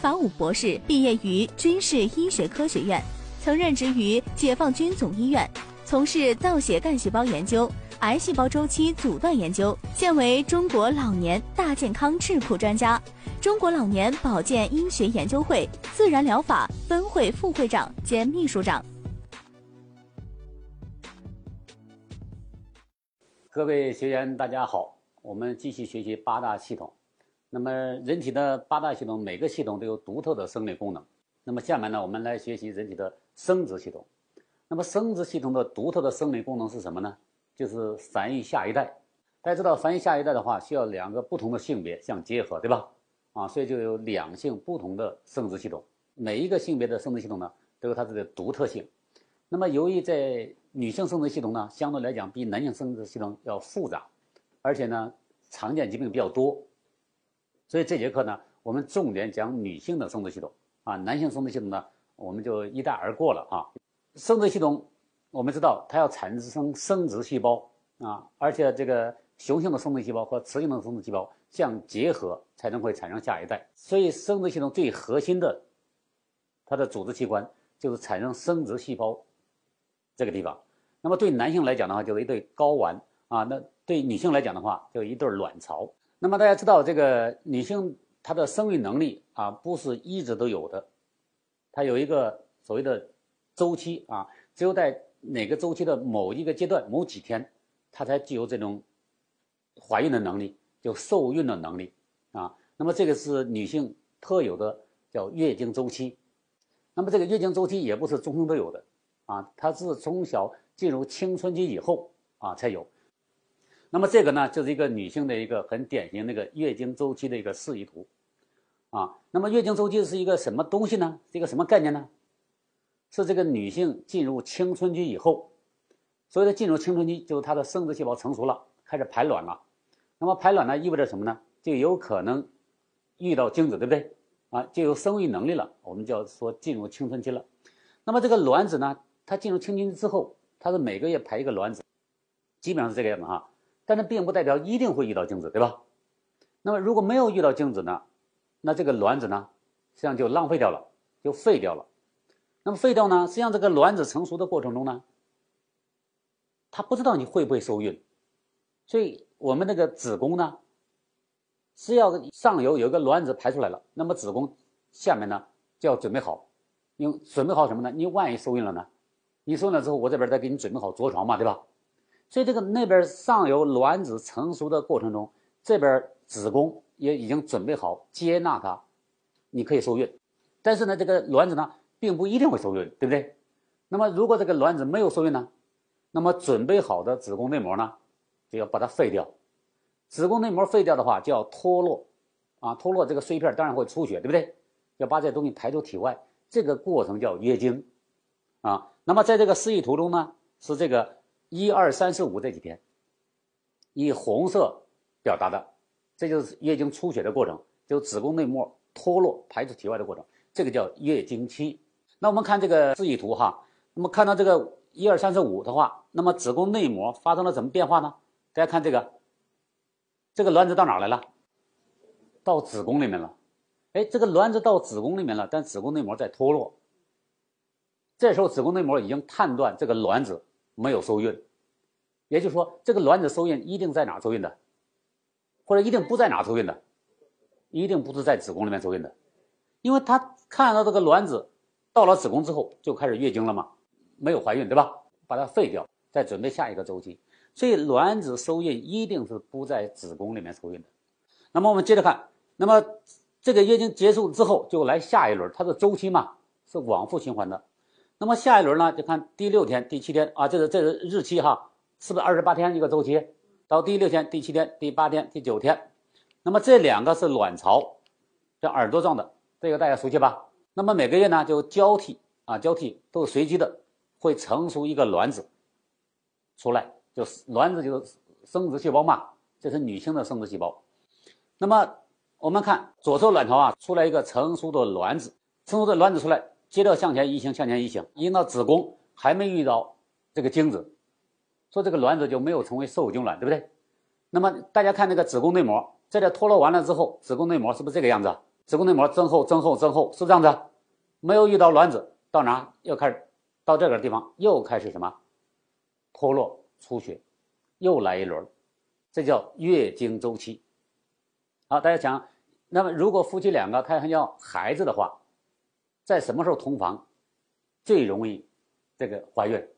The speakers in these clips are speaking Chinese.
法武博士毕业于军事医学科学院，曾任职于解放军总医院，从事造血干细胞研究、癌细胞周期阻断研究，现为中国老年大健康智库专家。中国老年保健医学研究会自然疗法分会副会长兼秘书长。各位学员，大家好，我们继续学习八大系统。那么，人体的八大系统，每个系统都有独特的生理功能。那么，下面呢，我们来学习人体的生殖系统。那么，生殖系统的独特的生理功能是什么呢？就是繁育下一代。大家知道，繁育下一代的话，需要两个不同的性别相结合，对吧？啊，所以就有两性不同的生殖系统，每一个性别的生殖系统呢都有它自己的独特性。那么，由于在女性生殖系统呢，相对来讲比男性生殖系统要复杂，而且呢常见疾病比较多，所以这节课呢我们重点讲女性的生殖系统啊，男性生殖系统呢我们就一带而过了啊。生殖系统我们知道它要产生生殖细胞啊，而且这个雄性的生殖细胞和雌性的生殖细胞。相结合才能会产生下一代，所以生殖系统最核心的它的组织器官就是产生生殖细胞这个地方。那么对男性来讲的话，就是一对睾丸啊；那对女性来讲的话，就一对卵巢。那么大家知道，这个女性她的生育能力啊，不是一直都有的，它有一个所谓的周期啊，只有在哪个周期的某一个阶段、某几天，她才具有这种怀孕的能力。就受孕的能力啊，那么这个是女性特有的叫月经周期，那么这个月经周期也不是终生都有的啊，它是从小进入青春期以后啊才有。那么这个呢，就是一个女性的一个很典型那个月经周期的一个示意图啊。那么月经周期是一个什么东西呢？是一个什么概念呢？是这个女性进入青春期以后，所谓的进入青春期，就是她的生殖细胞成熟了，开始排卵了。那么排卵呢，意味着什么呢？就有可能遇到精子，对不对？啊，就有生育能力了。我们叫说进入青春期了。那么这个卵子呢，它进入青春期之后，它是每个月排一个卵子，基本上是这个样子哈。但是并不代表一定会遇到精子，对吧？那么如果没有遇到精子呢，那这个卵子呢，实际上就浪费掉了，就废掉了。那么废掉呢，实际上这个卵子成熟的过程中呢，它不知道你会不会受孕，所以。我们那个子宫呢，是要上游有一个卵子排出来了，那么子宫下面呢就要准备好，因为准备好什么呢？你万一受孕了呢？你受孕了之后，我这边再给你准备好着床嘛，对吧？所以这个那边上游卵子成熟的过程中，这边子宫也已经准备好接纳它，你可以受孕。但是呢，这个卵子呢并不一定会受孕，对不对？那么如果这个卵子没有受孕呢，那么准备好的子宫内膜呢？就要把它废掉，子宫内膜废掉的话，就要脱落，啊，脱落这个碎片当然会出血，对不对？要把这东西排出体外，这个过程叫月经，啊，那么在这个示意图中呢，是这个一二三四五这几天，以红色表达的，这就是月经出血的过程，就子宫内膜脱落排出体外的过程，这个叫月经期。那我们看这个示意图哈，那么看到这个一二三四五的话，那么子宫内膜发生了什么变化呢？大家看这个，这个卵子到哪来了？到子宫里面了。哎，这个卵子到子宫里面了，但子宫内膜在脱落。这时候子宫内膜已经判断这个卵子没有受孕，也就是说，这个卵子受孕一定在哪受孕的，或者一定不在哪受孕的，一定不是在子宫里面受孕的，因为他看到这个卵子到了子宫之后就开始月经了嘛，没有怀孕，对吧？把它废掉，再准备下一个周期。所以卵子受孕一定是不在子宫里面受孕的。那么我们接着看，那么这个月经结束之后就来下一轮，它的周期嘛是往复循环的。那么下一轮呢，就看第六天、第七天啊，这是这是日期哈，是不是二十八天一个周期？到第六天、第七天、第八天、第九天，那么这两个是卵巢，这耳朵状的，这个大家熟悉吧？那么每个月呢就交替啊，交替都是随机的，会成熟一个卵子出来。就是卵子就是生殖细胞嘛，这是女性的生殖细胞。那么我们看左侧卵巢啊，出来一个成熟的卵子，成熟的卵子出来，接着向前移行，向前移行，移到子宫，还没遇到这个精子，说这个卵子就没有成为受精卵，对不对？那么大家看那个子宫内膜，在这脱落完了之后，子宫内膜是不是这个样子？子宫内膜增厚、增厚、增厚，是这样子？没有遇到卵子，到哪又开始到这个地方又开始什么脱落、出血，又来一轮，这叫月经周期。好，大家想，那么如果夫妻两个他还要孩子的话，在什么时候同房最容易这个怀孕？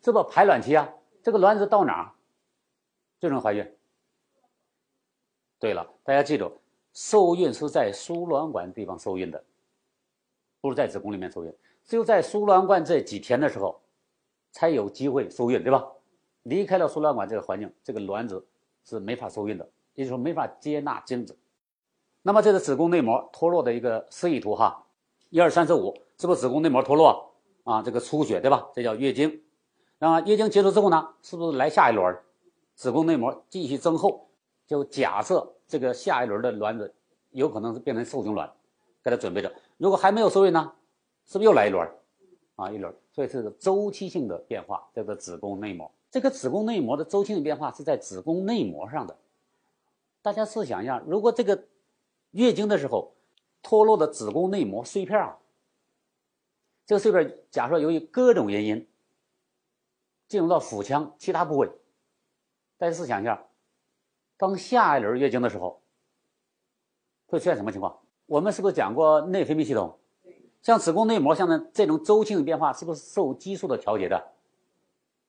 这不排卵期啊？这个卵子到哪儿最容易怀孕？对了，大家记住。受孕是在输卵管地方受孕的，不是在子宫里面受孕。只有在输卵管这几天的时候，才有机会受孕，对吧？离开了输卵管这个环境，这个卵子是没法受孕的，也就是说没法接纳精子。那么这是子宫内膜脱落的一个示意图哈，一二三四五，是不是子宫内膜脱落啊？这个出血对吧？这叫月经。那么月经结束之后呢，是不是来下一轮？子宫内膜继续增厚，就假设。这个下一轮的卵子有可能是变成受精卵，给它准备着。如果还没有受孕呢，是不是又来一轮？啊，一轮。所以是个周期性的变化，叫做子宫内膜。这个子宫内膜的周期性变化是在子宫内膜上的。大家试想一下，如果这个月经的时候脱落的子宫内膜碎片啊，这个碎片假设由于各种原因进入到腹腔其他部位，大家试想一下。当下一轮月经的时候，会出现什么情况？我们是不是讲过内分泌系统？像子宫内膜，像这种周期性变化，是不是受激素的调节的？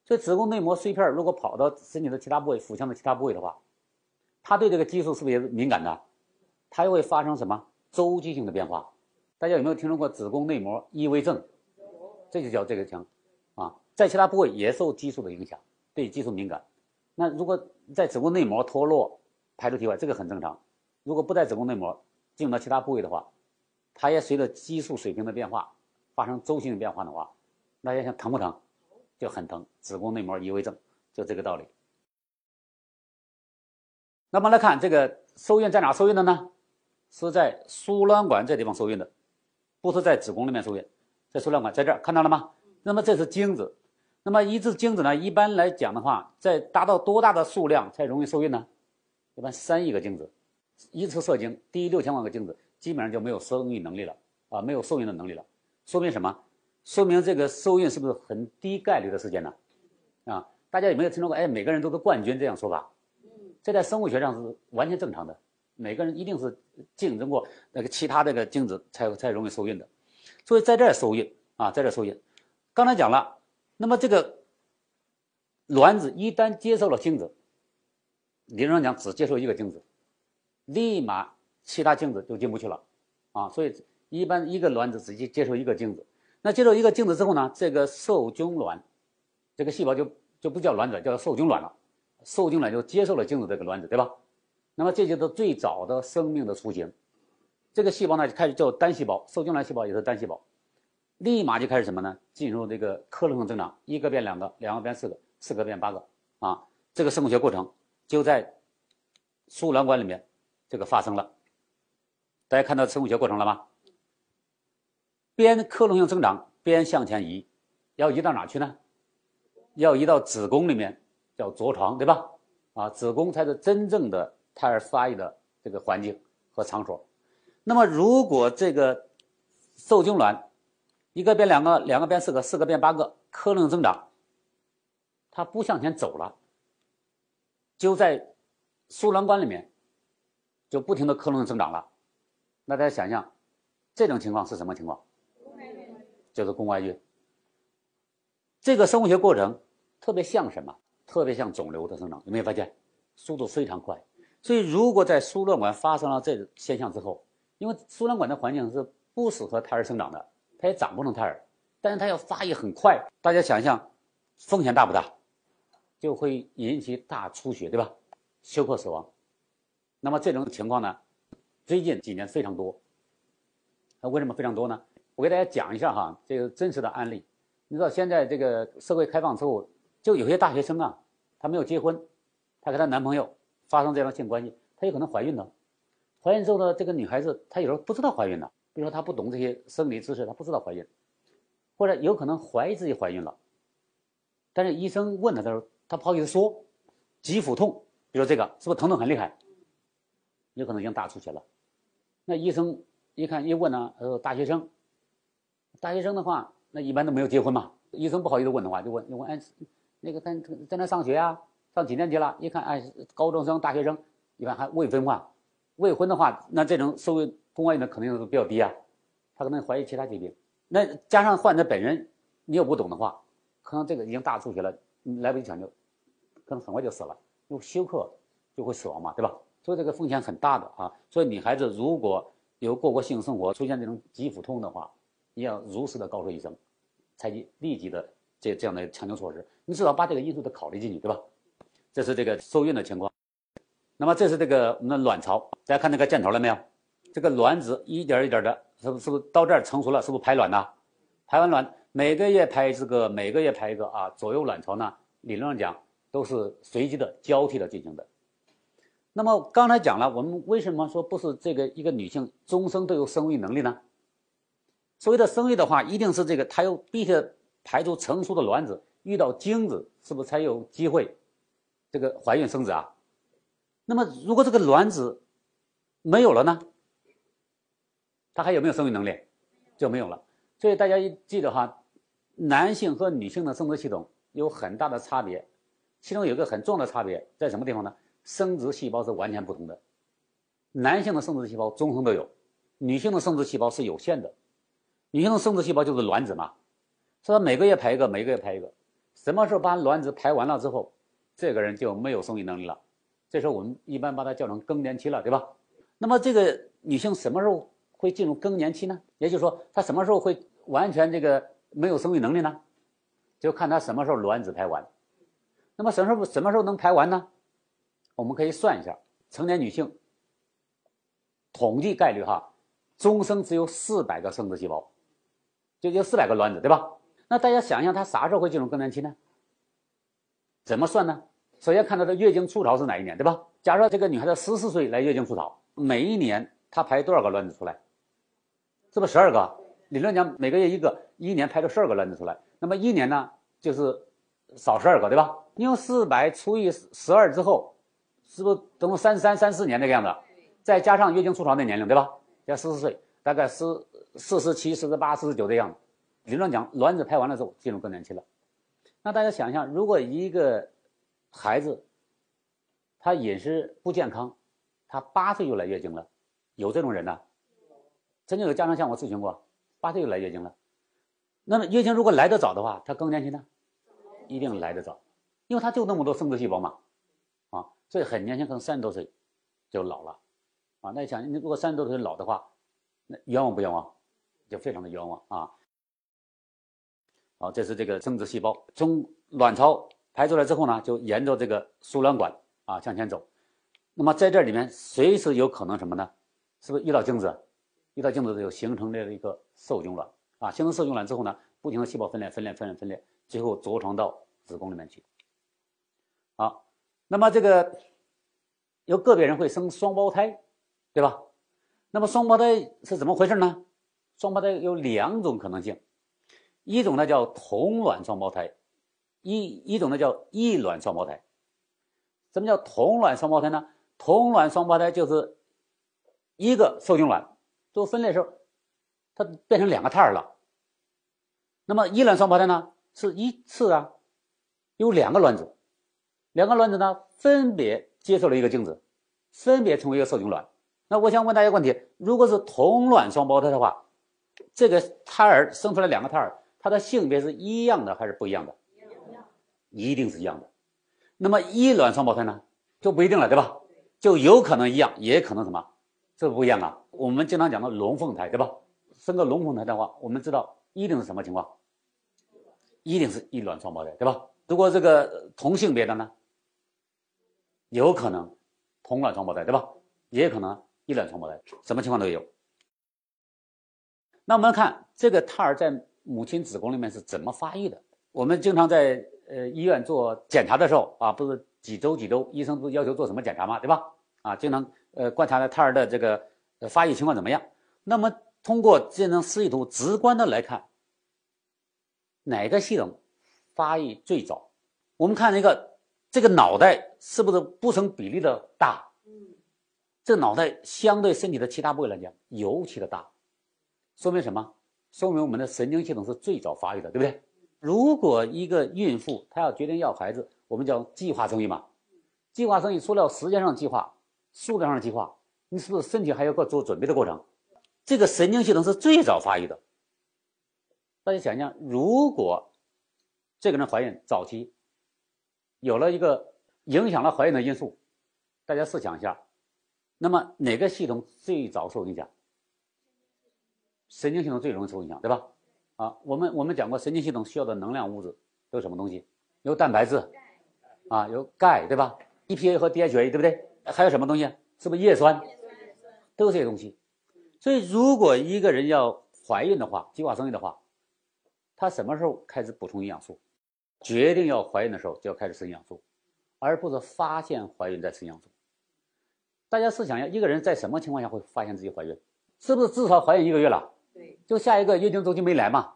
所以子宫内膜碎片如果跑到身体的其他部位、腹腔的其他部位的话，它对这个激素是不是也敏感的？它又会发生什么周期性的变化？大家有没有听说过子宫内膜异位症？这就叫这个腔啊，在其他部位也受激素的影响，对激素敏感。那如果在子宫内膜脱落排出体外，这个很正常。如果不在子宫内膜进入到其他部位的话，它也随着激素水平的变化发生周期性变化的话，大家想疼不疼？就很疼。子宫内膜异位症就这个道理。那么来看这个受孕在哪受孕的呢？是在输卵管这地方受孕的，不是在子宫里面受孕，在输卵管在这儿看到了吗？那么这是精子。那么一只精子呢？一般来讲的话，在达到多大的数量才容易受孕呢？一般三亿个精子，一次射精低于六千万个精子，基本上就没有生育能力了啊，没有受孕的能力了。说明什么？说明这个受孕是不是很低概率的事件呢？啊，大家有没有听说过？哎，每个人都是冠军这样说法？这在生物学上是完全正常的。每个人一定是竞争过那个其他这个精子才才容易受孕的。所以在这受孕啊，在这受孕。刚才讲了。那么这个卵子一旦接受了精子，理论上讲只接受一个精子，立马其他精子就进不去了，啊，所以一般一个卵子只接接受一个精子。那接受一个精子之后呢，这个受精卵这个细胞就就不叫卵子，叫受精卵了。受精卵就接受了精子这个卵子，对吧？那么这就是最早的生命的雏形。这个细胞呢就开始叫单细胞，受精卵细胞也是单细胞。立马就开始什么呢？进入这个克隆性增长，一个变两个，两个变四个，四个变八个啊！这个生物学过程就在输卵管里面这个发生了。大家看到生物学过程了吗？边克隆性增长边向前移，要移到哪去呢？要移到子宫里面，叫着床，对吧？啊，子宫才是真正的胎儿发育的这个环境和场所。那么，如果这个受精卵一个变两个，两个变四个，四个变八个，克隆增长，它不向前走了，就在输卵管里面，就不停的克隆增长了。那大家想象，这种情况是什么情况？就是宫外孕。这个生物学过程特别像什么？特别像肿瘤的生长，有没有发现？速度非常快。所以，如果在输卵管发生了这种现象之后，因为输卵管的环境是不适合胎儿生长的。它也长不成胎儿，但是它要发育很快。大家想一想，风险大不大？就会引起大出血，对吧？休克死亡。那么这种情况呢，最近几年非常多。那为什么非常多呢？我给大家讲一下哈，这个真实的案例。你知道现在这个社会开放之后，就有些大学生啊，她没有结婚，她跟她男朋友发生这样的性关系，她有可能怀孕了。怀孕之后呢，这个女孩子她有时候不知道怀孕了。比如说，她不懂这些生理知识，她不知道怀孕，或者有可能怀疑自己怀孕了，但是医生问她的时候，她不好意思说，急腹痛，比如说这个是不是疼痛很厉害？有可能已经大出血了，那医生一看一问呢，呃，大学生，大学生的话，那一般都没有结婚嘛。医生不好意思问的话，就问就问，哎，那个在在那上学啊，上几年级了？一看，哎，高中生、大学生，一般还未婚化。未婚的话，那这种受宫外孕的可能性比较低啊。他可能怀疑其他疾病。那加上患者本人，你又不懂的话，可能这个已经大出血了，来不及抢救，可能很快就死了，因为休克就会死亡嘛，对吧？所以这个风险很大的啊。所以女孩子如果有过过性生活，出现这种急腹痛的话，你要如实的告诉医生，采取立即的这这样的抢救措施。你至少把这个因素都考虑进去，对吧？这是这个受孕的情况。那么这是这个我们的卵巢，大家看那个箭头了没有？这个卵子一点一点的，是不是不是到这儿成熟了？是不是排卵呢？排完卵，每个月排这个，每个月排一个啊。左右卵巢呢，理论上讲都是随机的交替的进行的。那么刚才讲了，我们为什么说不是这个一个女性终生都有生育能力呢？所谓的生育的话，一定是这个她有必须排出成熟的卵子，遇到精子，是不是才有机会这个怀孕生子啊？那么如果这个卵子没有了呢？它还有没有生育能力？就没有了。所以大家一记得哈，男性和女性的生殖系统有很大的差别，其中有一个很重要的差别在什么地方呢？生殖细胞是完全不同的。男性的生殖细胞终生都有，女性的生殖细胞是有限的。女性的生殖细胞就是卵子嘛，所以每个月排一个，每个月排一个。什么时候把卵子排完了之后，这个人就没有生育能力了。这时候我们一般把它叫成更年期了，对吧？那么这个女性什么时候？会进入更年期呢，也就是说，她什么时候会完全这个没有生育能力呢？就看她什么时候卵子排完。那么什么时候什么时候能排完呢？我们可以算一下，成年女性统计概率哈，终生只有四百个生殖细胞，就就四百个卵子，对吧？那大家想一想，她啥时候会进入更年期呢？怎么算呢？首先看她的月经初潮是哪一年，对吧？假设这个女孩子十四岁来月经初潮，每一年她排多少个卵子出来？是不是十二个？理论讲每个月一个，一年排出十二个卵子出来。那么一年呢，就是少十二个，对吧？你用四百除以十二之后，是不是等于三三三四年这个样子？再加上月经初潮的年龄，对吧？加十四岁，大概十四十七、四十八、四十九的样子。理论讲，卵子排完了之后进入更年期了。那大家想一下，如果一个孩子他饮食不健康，他八岁就来月经了，有这种人呢？曾经有家长向我咨询过，八岁就来月经了。那么月经如果来得早的话，他更年期呢，一定来得早，因为他就那么多生殖细胞嘛，啊，所以很年轻，可能三十多岁就老了，啊，那你想，你如果三十多岁老的话，那冤枉不冤枉？就非常的冤枉啊。好，这是这个生殖细胞从卵巢排出来之后呢，就沿着这个输卵管啊向前走。那么在这里面随时有可能什么呢？是不是遇到精子？遇到精子就形成了一个受精卵啊，形成受精卵之后呢，不停的细胞分裂、分裂、分裂、分裂，最后着床到子宫里面去。好，那么这个有个别人会生双胞胎，对吧？那么双胞胎是怎么回事呢？双胞胎有两种可能性，一种呢叫同卵双胞胎，一一种呢叫异卵双胞胎。什么叫同卵双胞胎呢？同卵双胞胎就是一个受精卵。做分裂时候，它变成两个胎儿了。那么异卵双胞胎呢，是一次啊，有两个卵子，两个卵子呢分别接受了一个精子，分别成为一个受精卵。那我想问大家一个问题：如果是同卵双胞胎的话，这个胎儿生出来两个胎儿，它的性别是一样的还是不一样的？一定是一样的。那么异卵双胞胎呢，就不一定了，对吧？就有可能一样，也可能什么？这不一样啊！我们经常讲的龙凤胎，对吧？生个龙凤胎的话，我们知道一定是什么情况？一定是异卵双胞胎，对吧？如果这个同性别的呢，有可能同卵双胞胎，对吧？也可能异卵双胞胎，什么情况都有。那我们看这个胎儿在母亲子宫里面是怎么发育的？我们经常在呃医院做检查的时候啊，不是几周几周，医生不要求做什么检查吗？对吧？啊，经常。呃，观察了胎儿的这个发育情况怎么样？那么通过这张示意图直观的来看，哪个系统发育最早？我们看一个这个脑袋是不是不成比例的大？这脑袋相对身体的其他部位来讲尤其的大，说明什么？说明我们的神经系统是最早发育的，对不对？如果一个孕妇她要决定要孩子，我们叫计划生育嘛。计划生育除了时间上计划、数量上计划，你是不是身体还有个做准备的过程？这个神经系统是最早发育的。大家想想，如果这个人怀孕早期有了一个影响了怀孕的因素，大家试想一下，那么哪个系统最早受影响？神经系统最容易受影响，对吧？啊，我们我们讲过，神经系统需要的能量物质都有什么东西？有蛋白质，啊，有钙，对吧？EPA 和 DHA，对不对？还有什么东西？是不是叶酸？都是这些东西。所以，如果一个人要怀孕的话，计划生育的话，他什么时候开始补充营养素？决定要怀孕的时候就要开始吃营养素，而不是发现怀孕再吃营养素。大家试想一下，一个人在什么情况下会发现自己怀孕？是不是至少怀孕一个月了？对，就下一个月经周期没来嘛，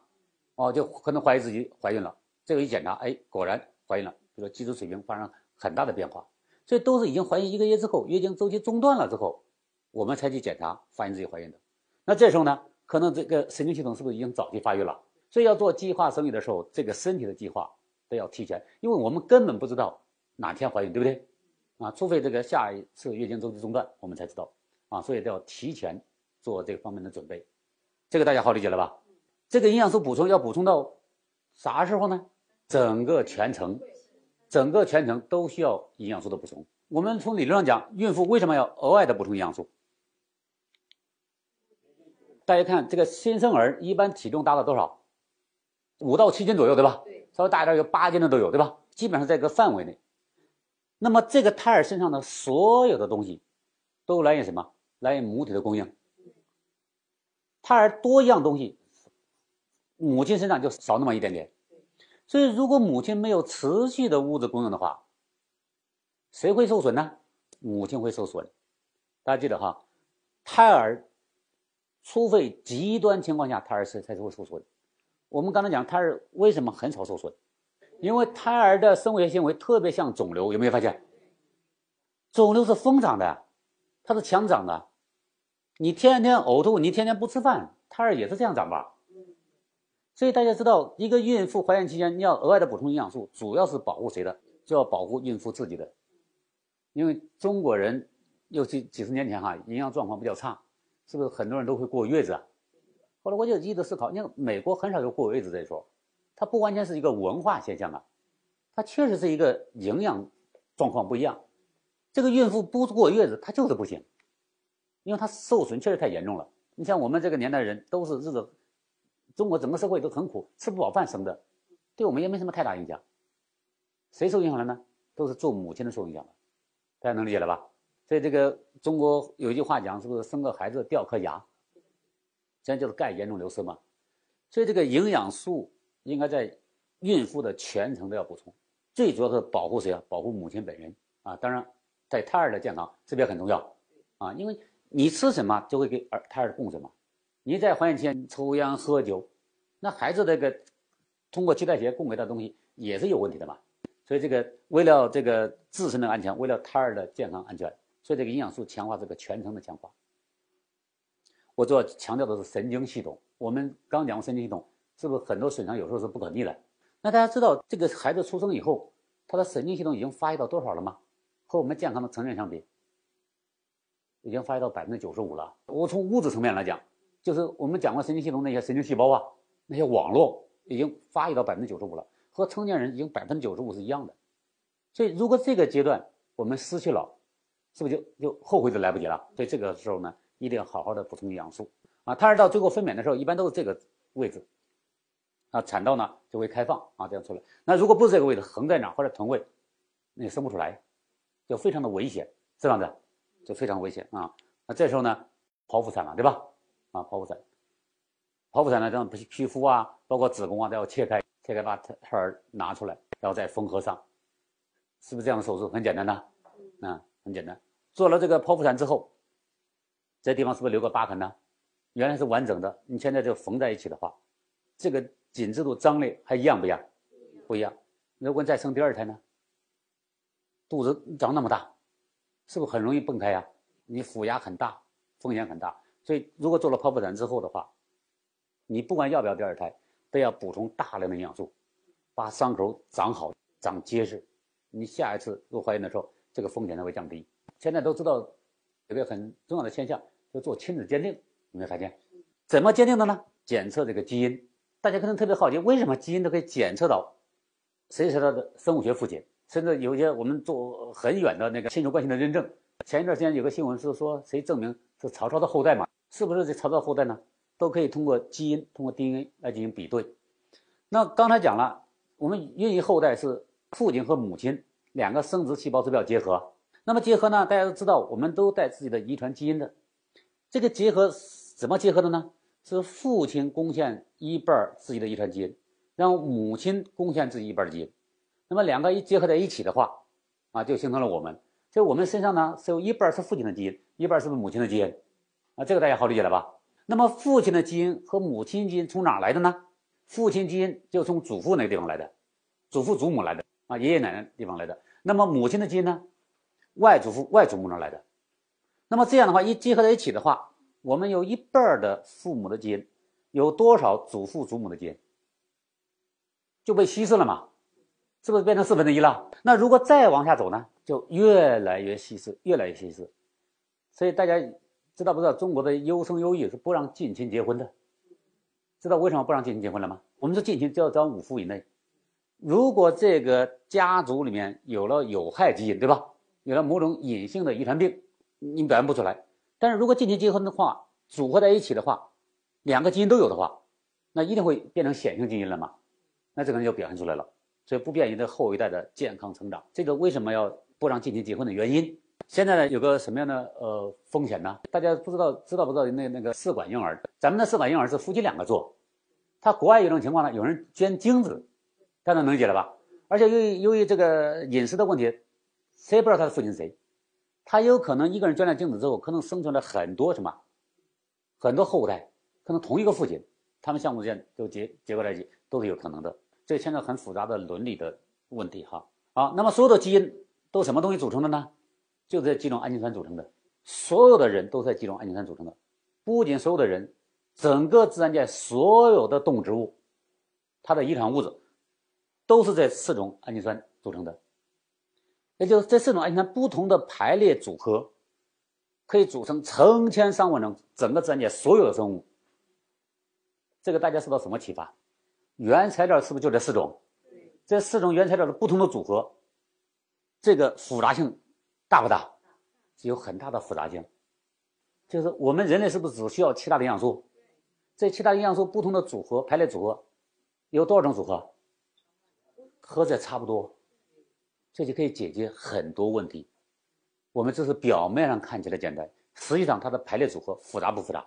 哦，就可能怀疑自己怀孕了。这个一检查，哎，果然怀孕了，比如说激素水平发生很大的变化。这都是已经怀孕一个月之后，月经周期中断了之后，我们才去检查，发现自己怀孕的。那这时候呢，可能这个神经系统是不是已经早期发育了？所以要做计划生育的时候，这个身体的计划都要提前，因为我们根本不知道哪天怀孕，对不对？啊，除非这个下一次月经周期中断，我们才知道。啊，所以都要提前做这方面的准备。这个大家好理解了吧？这个营养素补充要补充到啥时候呢？整个全程，整个全程都需要营养素的补充。我们从理论上讲，孕妇为什么要额外的补充营养素？大家看，这个新生儿一般体重达到多少？五到七斤左右，对吧？对，稍微大一点有八斤的都有，对吧？基本上在一个范围内。那么这个胎儿身上的所有的东西，都来源什么？来源母体的供应。胎儿多一样东西，母亲身上就少那么一点点。所以，如果母亲没有持续的物质供应的话，谁会受损呢？母亲会受损。大家记得哈，胎儿，除非极端情况下，胎儿是才是会受损。我们刚才讲胎儿为什么很少受损？因为胎儿的生物学行为特别像肿瘤，有没有发现？肿瘤是疯长的，它是强长的。你天天呕吐，你天天不吃饭，胎儿也是这样长吧？所以大家知道，一个孕妇怀孕期间你要额外的补充营养素，主要是保护谁的？就要保护孕妇自己的。因为中国人，尤其几十年前哈，营养状况比较差，是不是很多人都会过月子啊？后来我就一直思考，你看美国很少有过月子这一说，它不完全是一个文化现象啊，它确实是一个营养状况不一样。这个孕妇不过月子，她就是不行。因为它受损确实太严重了。你像我们这个年代人，都是日子，中国整个社会都很苦，吃不饱饭生的，对我们也没什么太大影响。谁受影响了呢？都是做母亲的受影响了。大家能理解了吧？所以这个中国有一句话讲，是不是生个孩子掉颗牙？这就是钙严重流失嘛。所以这个营养素应该在孕妇的全程都要补充，最主要是保护谁啊？保护母亲本人啊。当然，在胎儿的健康这边很重要啊，因为。你吃什么就会给儿胎儿供什么。你在怀孕期间抽烟喝酒，那孩子这个通过脐带血供给的东西也是有问题的嘛。所以这个为了这个自身的安全，为了胎儿的健康安全，所以这个营养素强化这个全程的强化。我主要强调的是神经系统。我们刚讲过神经系统，是不是很多损伤有时候是不可逆的？那大家知道这个孩子出生以后，他的神经系统已经发育到多少了吗？和我们健康的成人相比？已经发育到百分之九十五了。我从物质层面来讲，就是我们讲过神经系统那些神经细胞啊，那些网络已经发育到百分之九十五了，和成年人已经百分之九十五是一样的。所以，如果这个阶段我们失去了，是不是就就后悔就来不及了？所以这个时候呢，一定要好好的补充营养素啊。胎儿到最后分娩的时候，一般都是这个位置啊，产道呢就会开放啊，这样出来。那如果不是这个位置，横在哪或者臀位，那也生不出来，就非常的危险，是这样子。就非常危险啊！那这时候呢，剖腹产了，对吧？啊，剖腹产，剖腹产呢，这样皮皮肤啊，包括子宫啊，都要切开，切开把胎胎儿拿出来，然后再缝合上，是不是这样的手术？很简单的，啊，很简单。做了这个剖腹产之后，这地方是不是留个疤痕呢？原来是完整的，你现在就缝在一起的话，这个紧致度、张力还一样不一样？不一样。如果你再生第二胎呢？肚子长那么大。是不是很容易崩开呀？你腹压很大，风险很大。所以如果做了剖腹产之后的话，你不管要不要第二胎，都要补充大量的营养素，把伤口长好、长结实。你下一次如果怀孕的时候，这个风险才会降低。现在都知道有个很重要的现象，就做亲子鉴定，有没有发现？怎么鉴定的呢？检测这个基因。大家可能特别好奇，为什么基因都可以检测到谁是他的生物学父亲？甚至有些我们做很远的那个亲属关系的认证。前一段时间有个新闻是说，谁证明是曹操的后代嘛？是不是这曹操后代呢？都可以通过基因、通过 DNA 来进行比对。那刚才讲了，我们孕育后代是父亲和母亲两个生殖细胞指标结合。那么结合呢？大家都知道，我们都带自己的遗传基因的。这个结合怎么结合的呢？是父亲贡献一半自己的遗传基因，让母亲贡献自己一半的基因。那么两个一结合在一起的话，啊，就形成了我们。所以我们身上呢是有一半是父亲的基因，一半是母亲的基因。啊，这个大家好理解了吧？那么父亲的基因和母亲基因从哪来的呢？父亲基因就从祖父那个地方来的，祖父祖母来的啊，爷爷奶奶地方来的。那么母亲的基因呢？外祖父外祖母那来的。那么这样的话一结合在一起的话，我们有一半的父母的基因，有多少祖父祖母的基因就被稀释了嘛？是不是变成四分之一了？那如果再往下走呢，就越来越稀释，越来越稀释。所以大家。知道不知道中国的优生优育是不让近亲结婚的？知道为什么不让近亲结婚了吗？我们说近亲就要找五夫以内。如果这个家族里面有了有害基因，对吧？有了某种隐性的遗传病，你表现不出来。但是如果近亲结婚的话，组合在一起的话，两个基因都有的话，那一定会变成显性基因了嘛？那这个人就表现出来了。所以不便于的后一代的健康成长。这个为什么要不让近亲结婚的原因？现在呢，有个什么样的呃风险呢？大家不知道知道不知道？那那个试管婴儿，咱们的试管婴儿是夫妻两个做，他国外有种情况呢，有人捐精子，大家能理解了吧？而且由于由于这个隐私的问题，谁也不知道他的父亲是谁，他有可能一个人捐了精子之后，可能生出来很多什么，很多后代，可能同一个父亲，他们相互之间都结结合在一起，都是有可能的。这牵扯很复杂的伦理的问题哈。好，那么所有的基因都什么东西组成的呢？就这几种氨基酸组成的，所有的人都是这几种氨基酸组成的。不仅所有的人，整个自然界所有的动植物，它的遗传物质都是这四种氨基酸组成的。也就是这四种氨基酸不同的排列组合，可以组成成千上万种整个自然界所有的生物。这个大家受到什么启发？原材料是不是就这四种？这四种原材料的不同的组合，这个复杂性。大不大？有很大的复杂性。就是我们人类是不是只需要七大营养素？这七大营养素不同的组合、排列组合，有多少种组合？和这差不多，这就可以解决很多问题。我们这是表面上看起来简单，实际上它的排列组合复杂不复杂？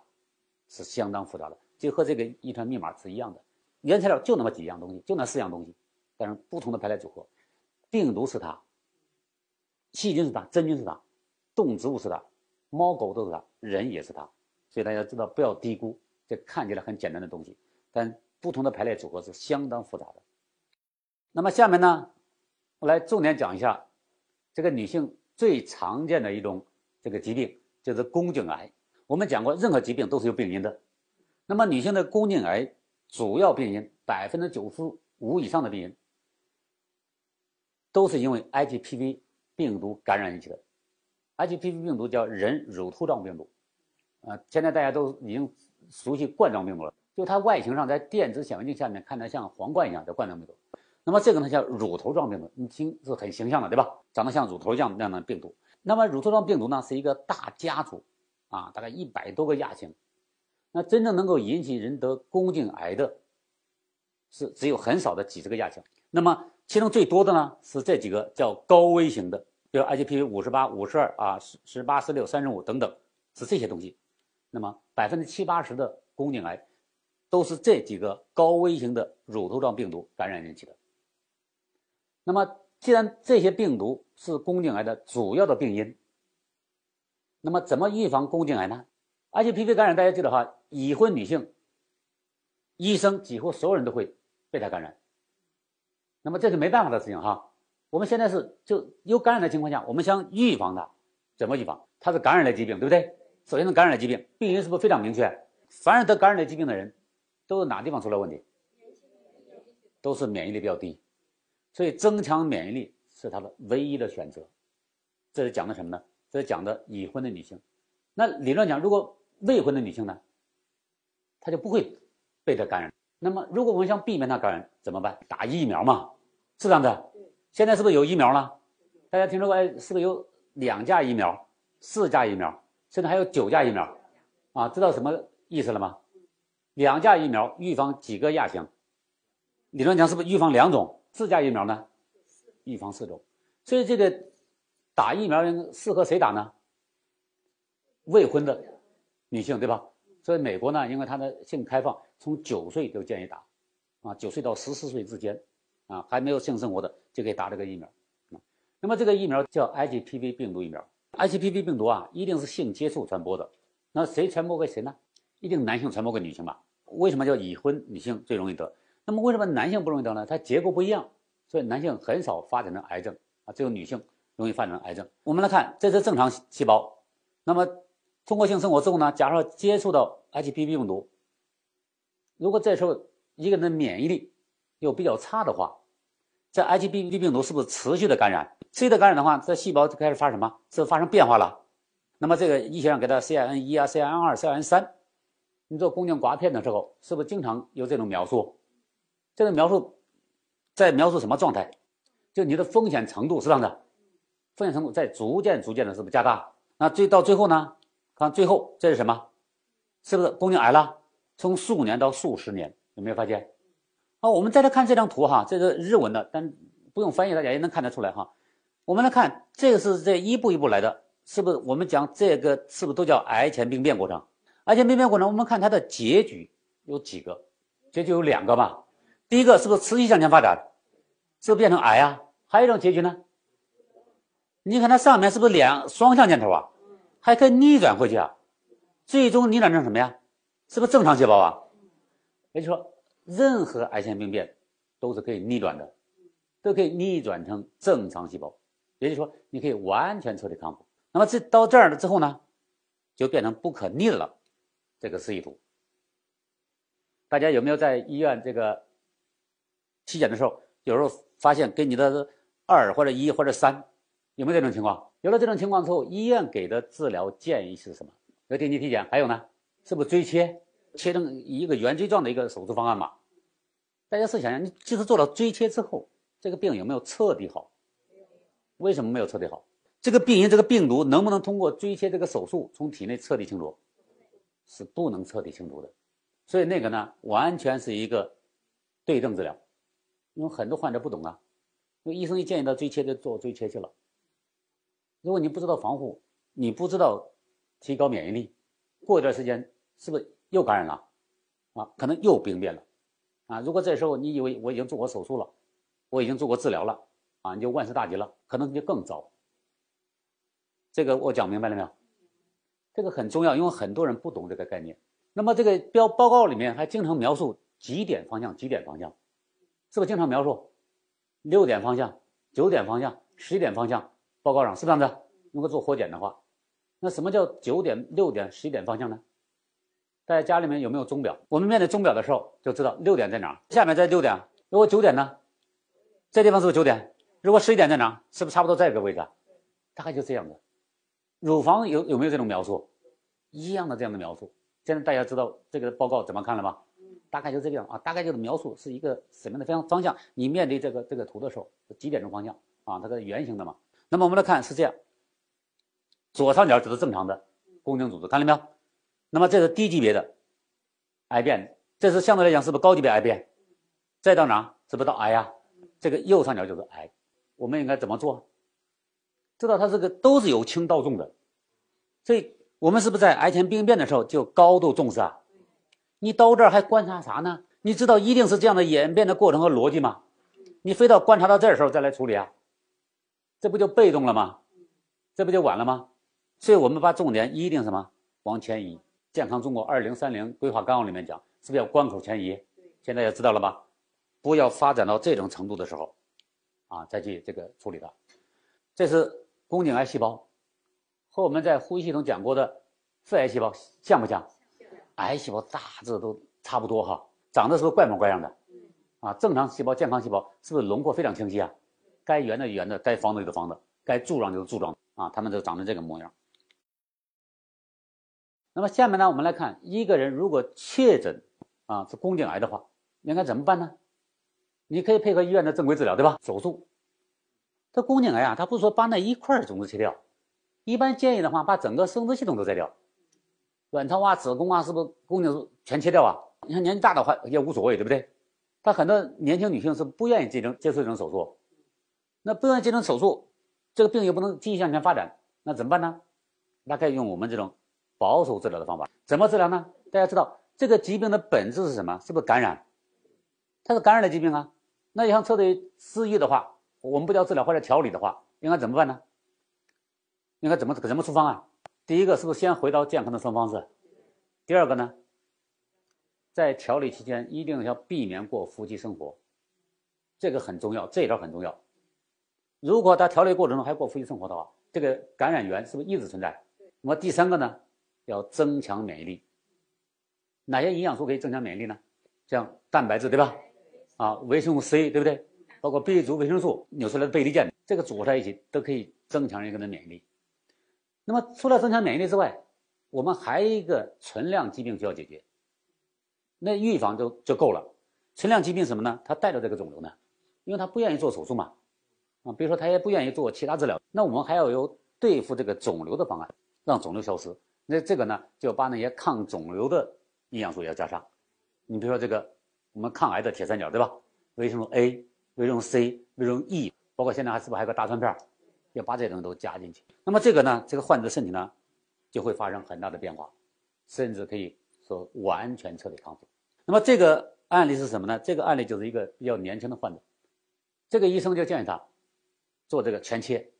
是相当复杂的，就和这个遗传密码是一样的。原材料就那么几样东西，就那四样东西，但是不同的排列组合。病毒是它。细菌是它，真菌是它，动植物是它，猫狗都是它，人也是它。所以大家知道，不要低估这看起来很简单的东西，但不同的排列组合是相当复杂的。那么下面呢，我来重点讲一下这个女性最常见的一种这个疾病，就是宫颈癌。我们讲过，任何疾病都是有病因的。那么女性的宫颈癌主要病因，百分之九十五以上的病因，都是因为 HPV。病毒感染引起的，HPV 病毒叫人乳头状病毒，啊，现在大家都已经熟悉冠状病毒了，就它外形上在电子显微镜下面看着像皇冠一样，叫冠状病毒。那么这个呢叫乳头状病毒，你听是很形象的，对吧？长得像乳头一样那样的病毒。那么乳头状病毒呢是一个大家族，啊，大概一百多个亚型。那真正能够引起人得宫颈癌的，是只有很少的几十个亚型。那么其中最多的呢是这几个叫高危型的。比如 IGP 五十八、五十二啊，十十八、十六、三十五等等，是这些东西。那么百分之七八十的宫颈癌都是这几个高危型的乳头状病毒感染引起的。那么既然这些病毒是宫颈癌的主要的病因，那么怎么预防宫颈癌呢？IGP 感染大家记得哈，已婚女性，医生几乎所有人都会被它感染。那么这是没办法的事情哈。我们现在是就有感染的情况下，我们想预防它，怎么预防？它是感染类疾病，对不对？首先是感染类疾病，病因是不是非常明确？凡是得感染类疾病的人，都是哪地方出了问题？都是免疫力比较低，所以增强免疫力是他的唯一的选择。这是讲的什么呢？这是讲的已婚的女性。那理论讲，如果未婚的女性呢，她就不会被这感染。那么，如果我们想避免她感染，怎么办？打疫苗嘛，是这样子。现在是不是有疫苗了？大家听说过？哎，是不是有两价疫苗、四价疫苗，甚至还有九价疫苗？啊，知道什么意思了吗？两价疫苗预防几个亚型？理论讲是不是预防两种？四价疫苗呢？预防四种。所以这个打疫苗适合谁打呢？未婚的女性，对吧？所以美国呢，因为它的性开放，从九岁就建议打，啊，九岁到十四岁之间，啊，还没有性生活的就可以打这个疫苗。啊那么这个疫苗叫 HPV 病毒疫苗。HPV 病毒啊，一定是性接触传播的。那谁传播给谁呢？一定男性传播给女性吧？为什么叫已婚女性最容易得？那么为什么男性不容易得呢？它结构不一样，所以男性很少发展成癌症啊，只有女性容易发展成癌症。我们来看，这是正常细胞，那么通过性生活之后呢，假如接触到 HPV 病毒，如果这时候一个人的免疫力又比较差的话，这 HPV 病毒是不是持续的感染？持续的感染的话，这细胞就开始发什么？是发生变化了。那么这个医学上给它 CIN 一啊、CIN 二、CIN 三，你做宫颈刮片的时候，是不是经常有这种描述？这个描述在描述什么状态？就你的风险程度是这样的，风险程度在逐渐逐渐的是不是加大？那最到最后呢？看最后这是什么？是不是宫颈癌了？从数年到数十年，有没有发现？好，我们再来看这张图哈，这是日文的，但不用翻译，大家也能看得出来哈。我们来看这个是这一步一步来的，是不是？我们讲这个是不是都叫癌前病变过程？癌前病变过程，我们看它的结局有几个？结局有两个吧。第一个是不是持续向前发展，是不是变成癌啊？还有一种结局呢？你看它上面是不是两双向箭头啊？还可以逆转回去啊？最终逆转成什么呀？是不是正常细胞啊？也就是说，任何癌前病变都是可以逆转的，都可以逆转成正常细胞。也就是说，你可以完全彻底康复。那么这到这儿了之后呢，就变成不可逆了。这个示意图，大家有没有在医院这个？体检的时候，有时候发现跟你的二或者一或者三，有没有这种情况？有了这种情况之后，医院给的治疗建议是什么？要定期体检，还有呢，是不是椎切？切成一个圆锥状的一个手术方案嘛？大家试想想，你即使做了椎切之后，这个病有没有彻底好？为什么没有彻底好？这个病因这个病毒能不能通过椎切这个手术从体内彻底清除？是不能彻底清除的。所以那个呢，完全是一个对症治疗。因为很多患者不懂啊，因为医生一建议到椎切就做椎切去了。如果你不知道防护，你不知道提高免疫力，过一段时间是不是又感染了？啊，可能又病变了。啊，如果这时候你以为我已经做过手术了，我已经做过治疗了，啊，你就万事大吉了，可能就更糟。这个我讲明白了没有？这个很重要，因为很多人不懂这个概念。那么这个标报告里面还经常描述几点方向，几点方向。是不是经常描述六点方向、九点方向、十点方向？报告上是这样子。如果做活检的话，那什么叫九点、六点、十一点方向呢？大家家里面有没有钟表？我们面对钟表的时候就知道六点在哪儿，下面在六点。如果九点呢？这地方是不是九点？如果十一点在哪儿？是不是差不多在这个位置？大概就这样的。乳房有有没有这种描述？一样的这样的描述。现在大家知道这个报告怎么看了吗？大概就这个样啊，大概就是描述是一个什么样的方方向。你面对这个这个图的时候，几点钟方向啊？它是圆形的嘛。那么我们来看是这样，左上角就是正常的宫颈组织，看到没有？那么这是低级别的癌变，这是相对来讲是不是高级别癌变？再到哪？是不是到癌呀？这个右上角就是癌。我们应该怎么做？知道它这个都是由轻到重的，所以我们是不是在癌前病变的时候就高度重视啊？你到这儿还观察啥呢？你知道一定是这样的演变的过程和逻辑吗？你非到观察到这时候再来处理啊？这不就被动了吗？这不就晚了吗？所以我们把重点一定什么往前移。健康中国二零三零规划纲要里面讲，是不是要关口前移？现在也知道了吧？不要发展到这种程度的时候，啊，再去这个处理它。这是宫颈癌细胞，和我们在呼吸系统讲过的肺癌细胞像不像？癌细胞大致都差不多哈，长得是不是怪模怪样的？啊，正常细胞、健康细胞是不是轮廓非常清晰啊？该圆的圆的，该方的就是方的，该柱状就是柱状啊，它们都长成这个模样。那么下面呢，我们来看一个人如果确诊啊是宫颈癌的话，应该怎么办呢？你可以配合医院的正规治疗，对吧？手术。这宫颈癌啊，它不是说把那一块种子切掉，一般建议的话，把整个生殖系统都摘掉，卵巢啊、子宫啊，是不是宫颈全切掉啊？你看年纪大的话也无所谓，对不对？但很多年轻女性是不愿意接种接受这种手术，那不愿意接受手术，这个病又不能继续向前发展，那怎么办呢？那可以用我们这种保守治疗的方法。怎么治疗呢？大家知道这个疾病的本质是什么？是不是感染？它是感染的疾病啊。那你想彻底治愈的话，我们不叫治疗或者调理的话，应该怎么办呢？应该怎么怎么出方案？第一个是不是先回到健康的生活方式？第二个呢？在调理期间一定要避免过夫妻生活，这个很重要，这一条很重要。如果他调理过程中还过夫妻生活的话，这个感染源是不是一直存在？那么第三个呢？要增强免疫力。哪些营养素可以增强免疫力呢？像蛋白质，对吧？啊，维生素 C，对不对？包括 B 族维生素扭出来的贝利健，这个组合在一起都可以增强一个人的免疫力。那么除了增强免疫力之外，我们还有一个存量疾病需要解决。那预防就就够了。存量疾病什么呢？他带着这个肿瘤呢，因为他不愿意做手术嘛，啊，比如说他也不愿意做其他治疗，那我们还要有对付这个肿瘤的方案，让肿瘤消失。那这个呢，就把那些抗肿瘤的营养素要加上。你比如说这个我们抗癌的铁三角，对吧？维生素 A、维生素 C、维生素 E，包括现在还是不是还有个大蒜片，要把这些东西都加进去。那么这个呢，这个患者身体呢就会发生很大的变化，甚至可以说完全彻底康复。那么这个案例是什么呢？这个案例就是一个比较年轻的患者，这个医生就建议他做这个全切，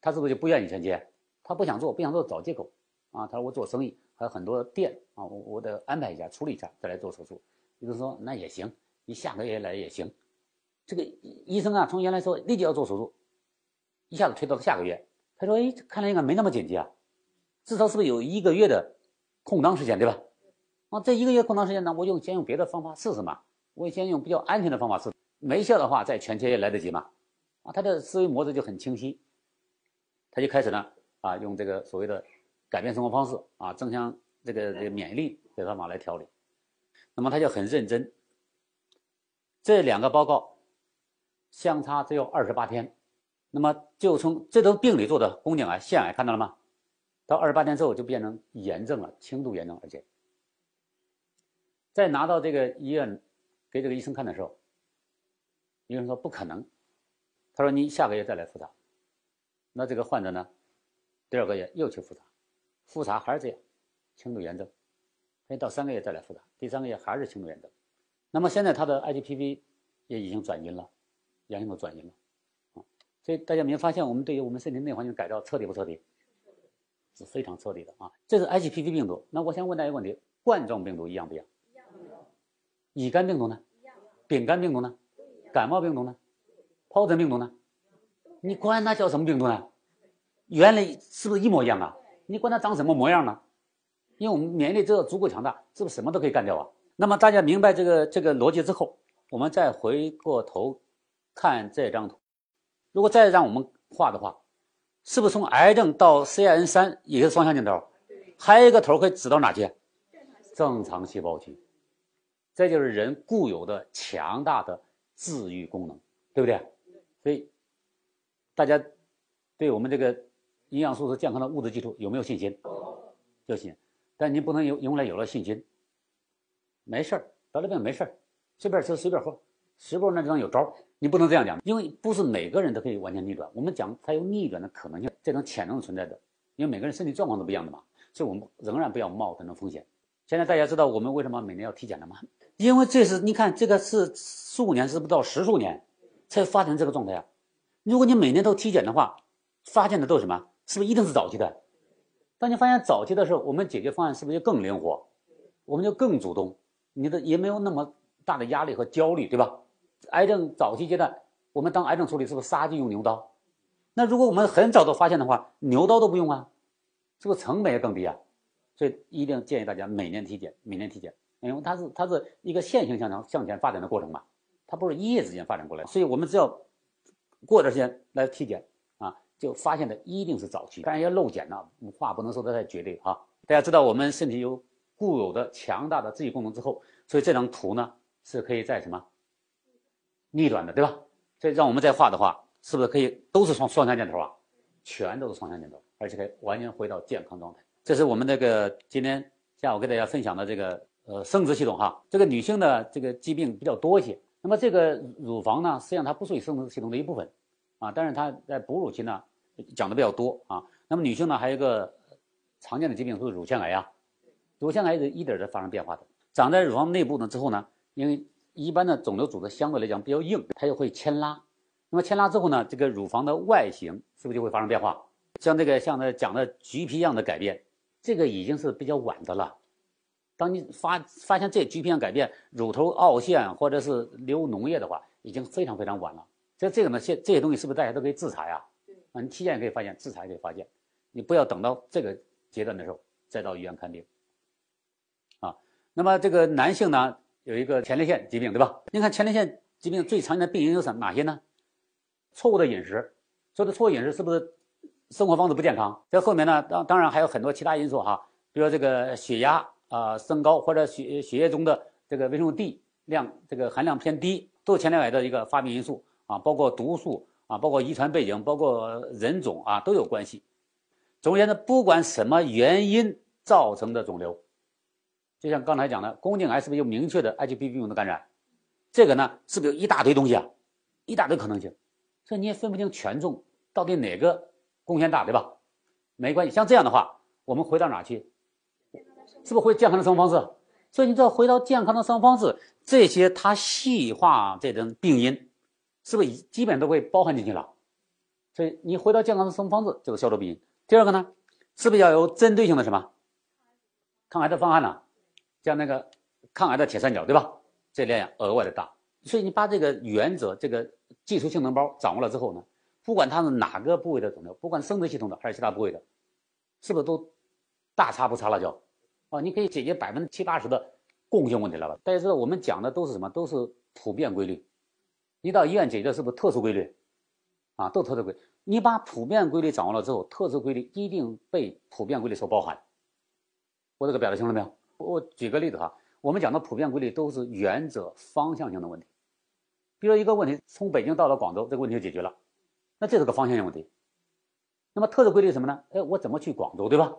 他是不是就不愿意全切？他不想做，不想做找借口啊！他说我做生意还有很多店啊，我我得安排一下处理一下再来做手术。医生说那也行，你下个月来也行。这个医生啊，从原来说立即要做手术，一下子推到了下个月。他说哎，看来应该没那么紧急啊，至少是不是有一个月的空档时间，对吧？啊，这一个月空档时间呢，我用先用别的方法试试嘛。我先用比较安全的方法试，没效的话再全切也来得及嘛。他的思维模式就很清晰，他就开始呢啊，用这个所谓的改变生活方式啊，增强这个这个免疫力这方法来调理。那么他就很认真。这两个报告相差只有二十八天，那么就从这都病理做的宫颈癌、腺癌，看到了吗？到二十八天之后就变成炎症了，轻度炎症，而且。在拿到这个医院给这个医生看的时候，医生说不可能，他说你下个月再来复查。那这个患者呢，第二个月又去复查，复查还是这样，轻度炎症，可以到三个月再来复查，第三个月还是轻度炎症。那么现在他的 IGPV 也已经转阴了，阳性都转阴了，啊，所以大家没发现我们对于我们身体内环境改造彻底不彻底？是非常彻底的啊！这是 IGPV 病毒。那我想问大家一个问题：冠状病毒一样不一样？乙肝病毒呢？丙肝病毒呢？感冒病毒呢？疱疹病毒呢？你管它叫什么病毒呢？原理是不是一模一样啊？你管它长什么模样呢？因为我们免疫力只要足够强大，是不是什么都可以干掉啊？那么大家明白这个这个逻辑之后，我们再回过头看这张图，如果再让我们画的话，是不是从癌症到 CIN 三也是双向箭头？还有一个头可以指到哪去？正常细胞去。这就是人固有的强大的治愈功能，对不对？所以大家对我们这个营养素是健康的物质基础有没有信心？就行。但你不能用用来有了信心，没事儿，得了病没事儿，随便吃随便喝，时不那地方有招你不能这样讲，因为不是每个人都可以完全逆转。我们讲它有逆转的可能性，这种潜能存在的，因为每个人身体状况都不一样的嘛，所以我们仍然不要冒这种风险。现在大家知道我们为什么每年要体检了吗？因为这是你看，这个是数年，是不到十数年才发展这个状态啊。如果你每年都体检的话，发现的都是什么？是不是一定是早期的？当你发现早期的时候，我们解决方案是不是就更灵活？我们就更主动，你的也没有那么大的压力和焦虑，对吧？癌症早期阶段，我们当癌症处理是不是杀鸡用牛刀？那如果我们很早都发现的话，牛刀都不用啊，是不是成本也更低啊？所以一定建议大家每年体检，每年体检，因为它是它是一个线性向上向前发展的过程嘛，它不是一夜之间发展过来，所以我们只要过段时间来体检啊，就发现的一定是早期，当然要漏检呢，话不能说的太绝对啊。大家知道我们身体有固有的强大的自愈功能之后，所以这张图呢是可以在什么逆转的，对吧？这让我们再画的话，是不是可以都是双双向箭头啊？全都是双向箭头，而且可以完全回到健康状态。这是我们这个今天下午给大家分享的这个呃生殖系统哈。这个女性的这个疾病比较多一些。那么这个乳房呢，实际上它不属于生殖系统的一部分啊，但是它在哺乳期呢讲的比较多啊。那么女性呢还有一个常见的疾病就是乳腺癌啊，乳腺癌是一点在发生变化的，长在乳房内部呢之后呢，因为一般的肿瘤组织相对来讲比较硬，它就会牵拉。那么牵拉之后呢，这个乳房的外形是不是就会发生变化？像这个像那讲的橘皮一样的改变，这个已经是比较晚的了。当你发发现这橘皮样改变，乳头凹陷或者是流脓液的话，已经非常非常晚了。所以这个呢，现这些东西是不是大家都可以自查呀？啊，你体检也可以发现，自查也可以发现。你不要等到这个阶段的时候再到医院看病。啊，那么这个男性呢，有一个前列腺疾病，对吧？你看前列腺疾病最常见的病因有什哪些呢？错误的饮食，说的错误饮食是不是生活方式不健康？在后面呢，当当然还有很多其他因素哈，比如说这个血压啊升高，或者血血液中的这个维生素 D 量这个含量偏低，都是前列腺癌的一个发病因素啊，包括毒素啊，包括遗传背景，包括人种啊都有关系。总而言之，不管什么原因造成的肿瘤，就像刚才讲的宫颈癌是不是有明确的 HPV 病的感染？这个呢是不是有一大堆东西啊，一大堆可能性？所以你也分不清权重到底哪个贡献大，对吧？没关系，像这样的话，我们回到哪去？是不是会健康的生活方式？所以你只要回到健康的生活方式，这些它细化这种病因，是不是基本都会包含进去了？所以你回到健康的生活方式就是消除病因。第二个呢，是不是要有针对性的什么抗癌的方案呢？像那个抗癌的铁三角，对吧？这量额外的大。所以你把这个原则，这个技术性能包掌握了之后呢，不管它是哪个部位的肿瘤，不管生殖系统的还是其他部位的，是不是都大差不差了就？啊，你可以解决百分之七八十的共性问题了吧？大家知道我们讲的都是什么？都是普遍规律。你到医院解决的是不是特殊规律？啊，都特殊规律。你把普遍规律掌握了之后，特殊规律一定被普遍规律所包含。我这个表达清楚没有？我举个例子哈。我们讲的普遍规律都是原则方向性的问题，比如一个问题从北京到了广州，这个问题就解决了，那这是个方向性问题。那么特殊规律是什么呢？哎，我怎么去广州，对吧？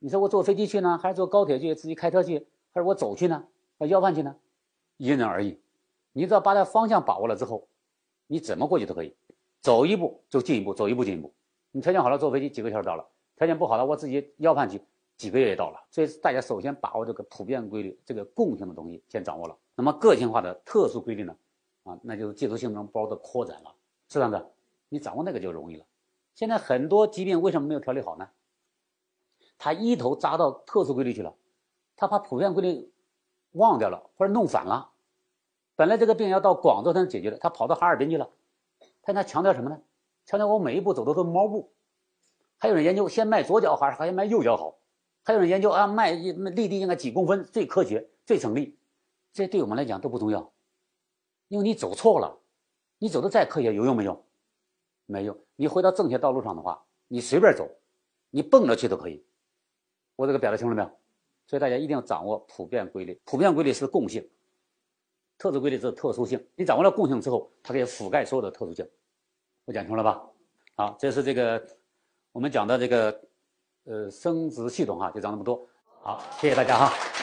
你说我坐飞机去呢，还是坐高铁去，自己开车去，还是我走去呢？要饭去呢？因人而异。你只要把这方向把握了之后，你怎么过去都可以，走一步就进一步，走一步进一步。你条件好了，坐飞机几个小时到了；条件不好了，我自己要饭去。几个月也到了，所以大家首先把握这个普遍规律，这个共性的东西先掌握了。那么个性化的特殊规律呢？啊，那就是技术性能包的扩展了，是这样的，你掌握那个就容易了。现在很多疾病为什么没有调理好呢？他一头扎到特殊规律去了，他把普遍规律忘掉了，或者弄反了。本来这个病要到广州才能解决的，他跑到哈尔滨去了。他他强调什么呢？强调我每一步走的都是猫步。还有人研究先迈左脚好还是迈右脚好？还有人研究啊，迈立地应该几公分最科学、最省力，这对我们来讲都不重要，因为你走错了，你走的再科学有用没用？没用。你回到正确道路上的话，你随便走，你蹦着去都可以。我这个表达清楚没有？所以大家一定要掌握普遍规律。普遍规律是共性，特殊规律是特殊性。你掌握了共性之后，它可以覆盖所有的特殊性。我讲清楚了吧？好，这是这个我们讲的这个。呃，生殖系统哈就讲这么多，好，谢谢大家哈。